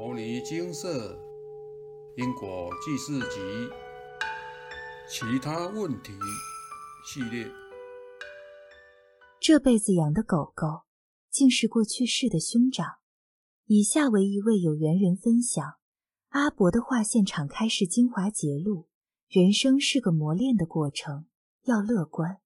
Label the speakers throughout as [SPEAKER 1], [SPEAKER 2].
[SPEAKER 1] 《摩尼金色因果记事集》其他问题系列。
[SPEAKER 2] 这辈子养的狗狗，竟是过去世的兄长。以下为一位有缘人分享：阿伯的画现场开示精华节录：人生是个磨练的过程，要乐观。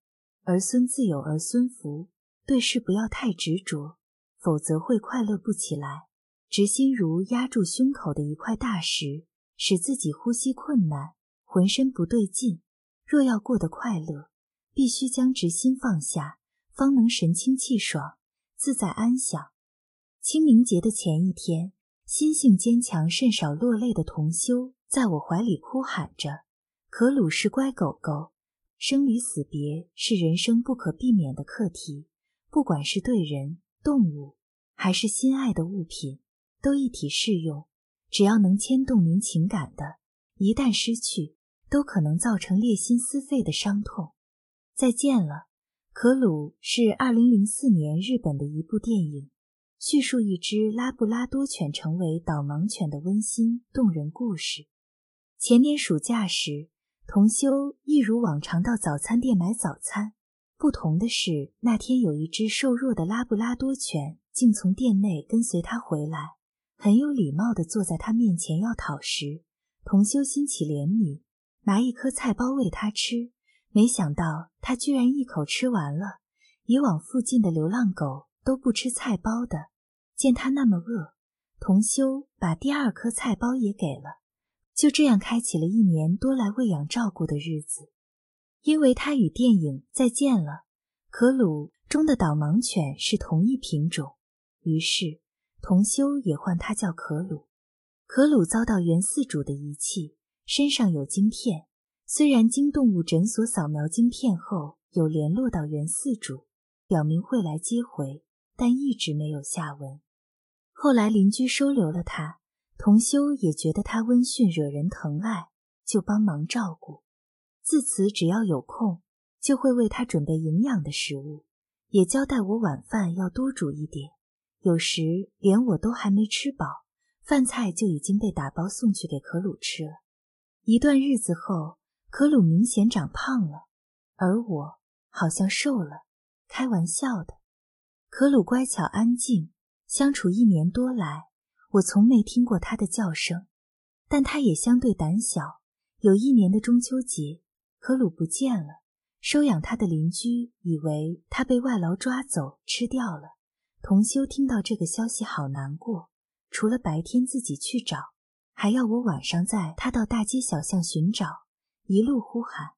[SPEAKER 2] 儿孙自有儿孙福，对事不要太执着，否则会快乐不起来。执心如压住胸口的一块大石，使自己呼吸困难，浑身不对劲。若要过得快乐，必须将执心放下，方能神清气爽、自在安详。清明节的前一天，心性坚强、甚少落泪的同修在我怀里哭喊着：“可鲁是乖狗狗，生离死别是人生不可避免的课题，不管是对人、动物，还是心爱的物品。”都一体适用，只要能牵动您情感的，一旦失去，都可能造成裂心撕肺的伤痛。再见了，可鲁是二零零四年日本的一部电影，叙述一只拉布拉多犬成为导盲犬的温馨动人故事。前年暑假时，同修一如往常到早餐店买早餐，不同的是，那天有一只瘦弱的拉布拉多犬竟从店内跟随他回来。很有礼貌地坐在他面前要讨食，同修心起怜悯，拿一颗菜包喂他吃。没想到他居然一口吃完了。以往附近的流浪狗都不吃菜包的，见他那么饿，同修把第二颗菜包也给了。就这样开启了一年多来喂养照顾的日子。因为他与电影《再见了，可鲁》中的导盲犬是同一品种，于是。同修也唤他叫可鲁。可鲁遭到原饲主的遗弃，身上有晶片。虽然经动物诊所扫描晶片后，有联络到原饲主，表明会来接回，但一直没有下文。后来邻居收留了他，同修也觉得他温驯惹人疼爱，就帮忙照顾。自此只要有空，就会为他准备营养的食物，也交代我晚饭要多煮一点。有时连我都还没吃饱，饭菜就已经被打包送去给可鲁吃了。一段日子后，可鲁明显长胖了，而我好像瘦了。开玩笑的，可鲁乖巧安静，相处一年多来，我从没听过它的叫声。但它也相对胆小。有一年的中秋节，可鲁不见了，收养它的邻居以为它被外劳抓走吃掉了。同修听到这个消息，好难过。除了白天自己去找，还要我晚上载他到大街小巷寻找，一路呼喊。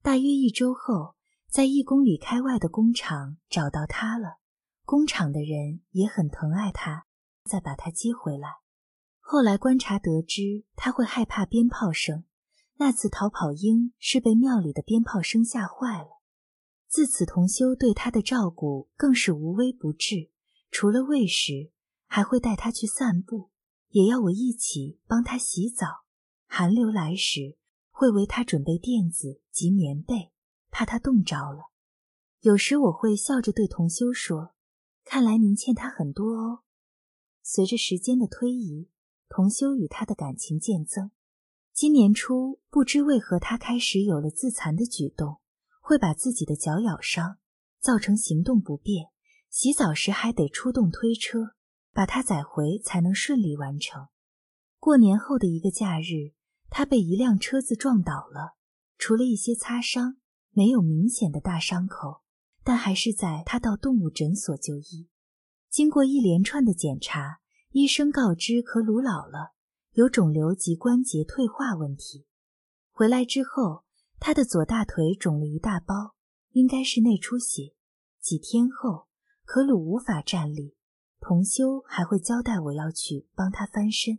[SPEAKER 2] 大约一周后，在一公里开外的工厂找到他了。工厂的人也很疼爱他，再把他接回来。后来观察得知，他会害怕鞭炮声。那次逃跑鹰是被庙里的鞭炮声吓坏了。自此，同修对他的照顾更是无微不至。除了喂食，还会带他去散步，也要我一起帮他洗澡。寒流来时，会为他准备垫子及棉被，怕他冻着了。有时我会笑着对同修说：“看来您欠他很多哦。”随着时间的推移，同修与他的感情渐增。今年初，不知为何，他开始有了自残的举动。会把自己的脚咬伤，造成行动不便。洗澡时还得出动推车，把他载回才能顺利完成。过年后的一个假日，他被一辆车子撞倒了，除了一些擦伤，没有明显的大伤口，但还是在他到动物诊所就医。经过一连串的检查，医生告知可鲁老了，有肿瘤及关节退化问题。回来之后。他的左大腿肿了一大包，应该是内出血。几天后，可鲁无法站立，同修还会交代我要去帮他翻身。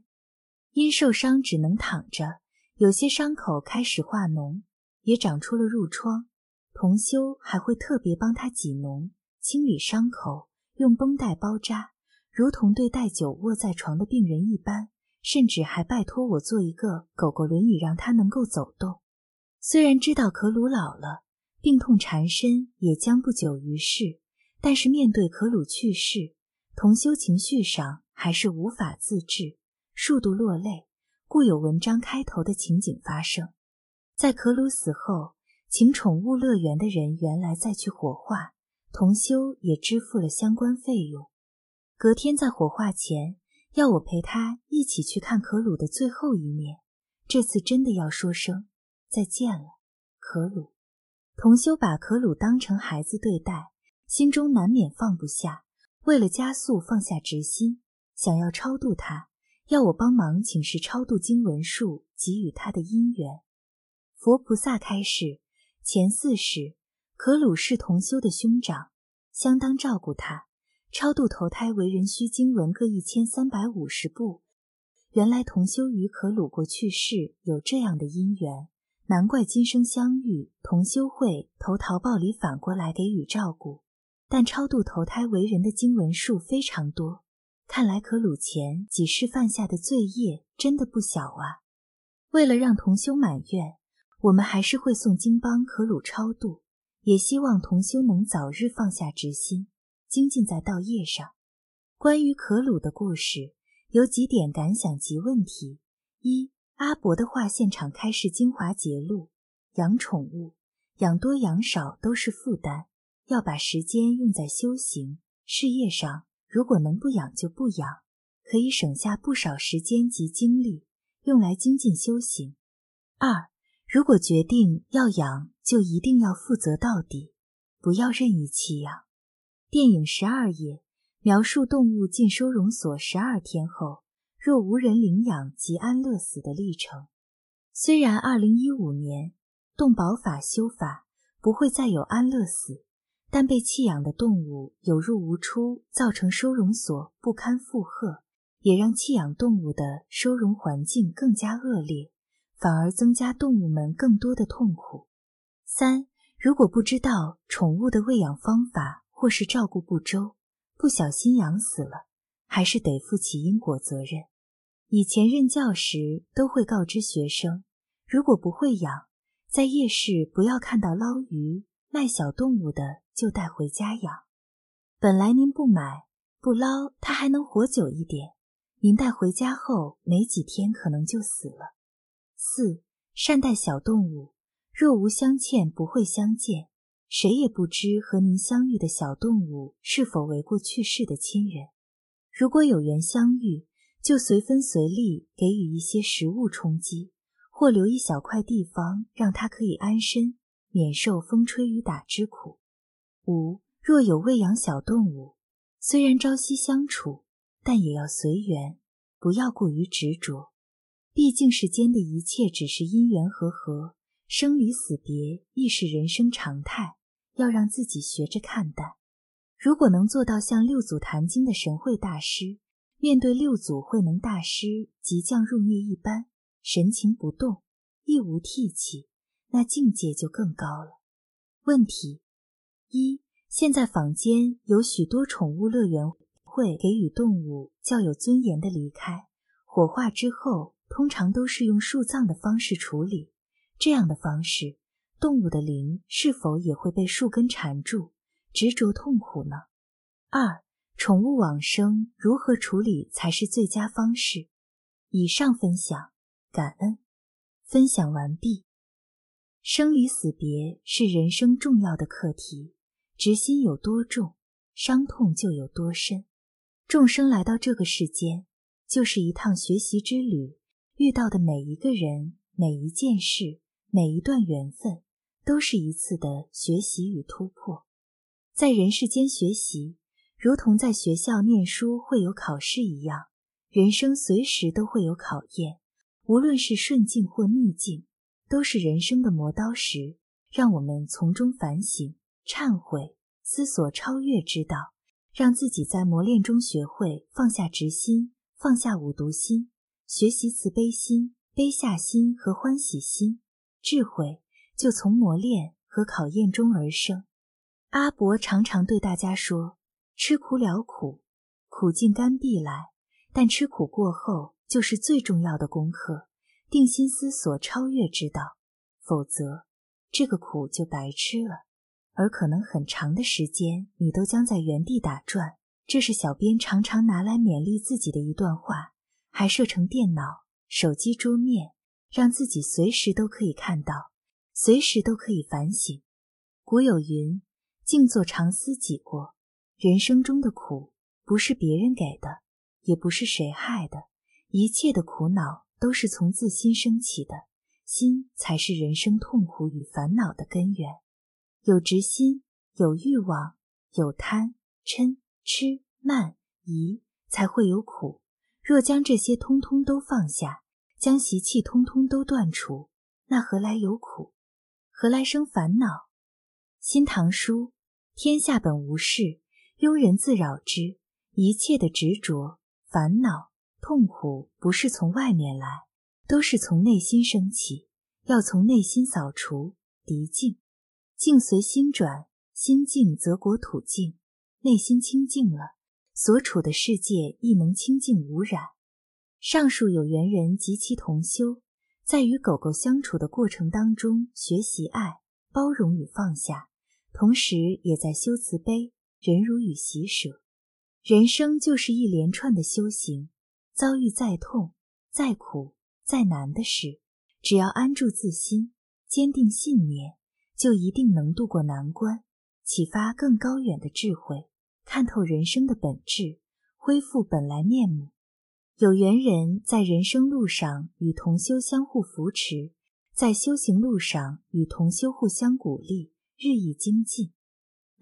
[SPEAKER 2] 因受伤只能躺着，有些伤口开始化脓，也长出了褥疮。同修还会特别帮他挤脓、清理伤口，用绷带包扎，如同对待久卧在床的病人一般。甚至还拜托我做一个狗狗轮椅，让他能够走动。虽然知道可鲁老了，病痛缠身，也将不久于世，但是面对可鲁去世，同修情绪上还是无法自制，数度落泪，故有文章开头的情景发生。在可鲁死后，请宠物乐园的人原来再去火化，同修也支付了相关费用。隔天在火化前，要我陪他一起去看可鲁的最后一面。这次真的要说声再见了，可鲁。同修把可鲁当成孩子对待，心中难免放不下。为了加速放下执心，想要超度他，要我帮忙请示超度经文数，给予他的姻缘。佛菩萨开示：前四世，可鲁是同修的兄长，相当照顾他。超度投胎为人需经文各一千三百五十部。原来同修与可鲁过去世有这样的因缘，难怪今生相遇，同修会投桃报李，反过来给予照顾。但超度投胎为人的经文数非常多，看来可鲁前几世犯下的罪业真的不小啊。为了让同修满愿，我们还是会诵经帮可鲁超度，也希望同修能早日放下执心。精进在道业上。关于可鲁的故事，有几点感想及问题：一、阿伯的画现场开示精华节录：养宠物，养多养少都是负担，要把时间用在修行事业上。如果能不养就不养，可以省下不少时间及精力，用来精进修行。二、如果决定要养，就一定要负责到底，不要任意弃养。电影十二页描述动物进收容所十二天后，若无人领养即安乐死的历程。虽然二零一五年动保法修法不会再有安乐死，但被弃养的动物有入无出，造成收容所不堪负荷，也让弃养动物的收容环境更加恶劣，反而增加动物们更多的痛苦。三，如果不知道宠物的喂养方法。或是照顾不周，不小心养死了，还是得负起因果责任。以前任教时都会告知学生，如果不会养，在夜市不要看到捞鱼卖小动物的就带回家养。本来您不买不捞，它还能活久一点，您带回家后没几天可能就死了。四善待小动物，若无相欠，不会相见。谁也不知和您相遇的小动物是否为过去世的亲人。如果有缘相遇，就随分随力给予一些食物充饥，或留一小块地方让它可以安身，免受风吹雨打之苦。五，若有喂养小动物，虽然朝夕相处，但也要随缘，不要过于执着。毕竟世间的一切只是因缘和合，生离死别亦是人生常态。要让自己学着看淡。如果能做到像六祖坛经的神会大师，面对六祖慧能大师即将入灭一般，神情不动，亦无涕泣，那境界就更高了。问题一：现在坊间有许多宠物乐园会给予动物较有尊严的离开，火化之后通常都是用树葬的方式处理，这样的方式。动物的灵是否也会被树根缠住，执着痛苦呢？二、宠物往生如何处理才是最佳方式？以上分享，感恩。分享完毕。生离死别是人生重要的课题，执心有多重，伤痛就有多深。众生来到这个世间，就是一趟学习之旅，遇到的每一个人、每一件事、每一段缘分。都是一次的学习与突破，在人世间学习，如同在学校念书会有考试一样，人生随时都会有考验。无论是顺境或逆境，都是人生的磨刀石，让我们从中反省、忏悔、思索超越之道，让自己在磨练中学会放下执心，放下五毒心，学习慈悲心、悲下心和欢喜心，智慧。就从磨练和考验中而生。阿伯常常对大家说：“吃苦了苦，苦尽甘必来。但吃苦过后，就是最重要的功课，定心思索超越之道。否则，这个苦就白吃了，而可能很长的时间，你都将在原地打转。”这是小编常常拿来勉励自己的一段话。还设成电脑、手机桌面，让自己随时都可以看到，随时都可以反省。古有云：“静坐常思己过。”人生中的苦，不是别人给的，也不是谁害的，一切的苦恼都是从自心升起的，心才是人生痛苦与烦恼的根源。有执心，有欲望，有贪嗔痴慢疑，才会有苦。若将这些通通都放下，将习气通通都断除，那何来有苦？何来生烦恼？《新唐书》：天下本无事。庸人自扰之，一切的执着、烦恼、痛苦，不是从外面来，都是从内心升起。要从内心扫除涤净，境随心转，心静则国土静。内心清净了，所处的世界亦能清净无染。上述有缘人及其同修，在与狗狗相处的过程当中，学习爱、包容与放下，同时也在修慈悲。忍辱与喜舍，人生就是一连串的修行。遭遇再痛、再苦、再难的事，只要安住自心，坚定信念，就一定能度过难关，启发更高远的智慧，看透人生的本质，恢复本来面目。有缘人在人生路上与同修相互扶持，在修行路上与同修互相鼓励，日益精进。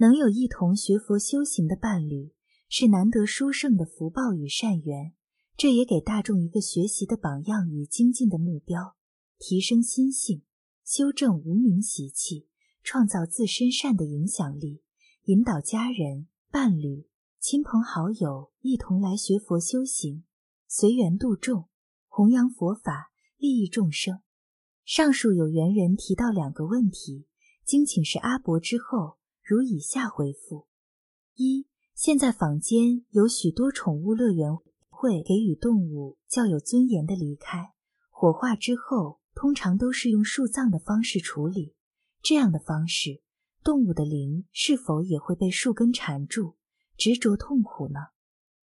[SPEAKER 2] 能有一同学佛修行的伴侣，是难得殊胜的福报与善缘。这也给大众一个学习的榜样与精进的目标，提升心性，修正无名习气，创造自身善的影响力，引导家人、伴侣、亲朋好友一同来学佛修行，随缘度众，弘扬佛法，利益众生。上述有缘人提到两个问题，经请示阿伯之后。如以下回复：一、现在坊间有许多宠物乐园会给予动物较有尊严的离开，火化之后通常都是用树葬的方式处理。这样的方式，动物的灵是否也会被树根缠住，执着痛苦呢？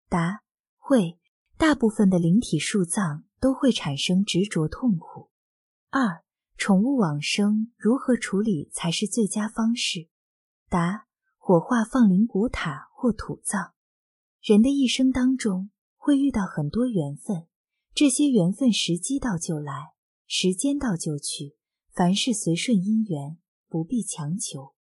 [SPEAKER 2] 答：会，大部分的灵体树葬都会产生执着痛苦。二、宠物往生如何处理才是最佳方式？答：火化、放灵骨塔或土葬。人的一生当中会遇到很多缘分，这些缘分时机到就来，时间到就去，凡事随顺因缘，不必强求。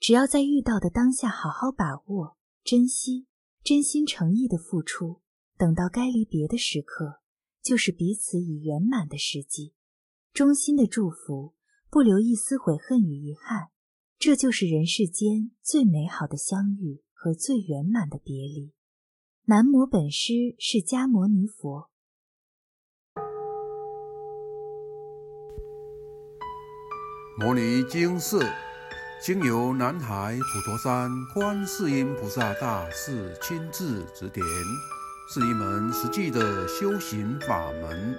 [SPEAKER 2] 只要在遇到的当下好好把握、珍惜，真心诚意的付出，等到该离别的时刻，就是彼此已圆满的时机。衷心的祝福，不留一丝悔恨与遗憾。这就是人世间最美好的相遇和最圆满的别离。南无本师释迦牟尼佛。
[SPEAKER 1] 摩尼经寺经由南海普陀山观世音菩萨大士亲自指点，是一门实际的修行法门。